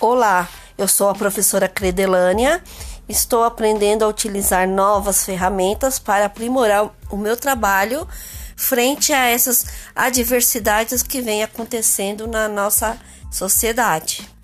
Olá, eu sou a professora Credelânia. Estou aprendendo a utilizar novas ferramentas para aprimorar o meu trabalho frente a essas adversidades que vêm acontecendo na nossa sociedade.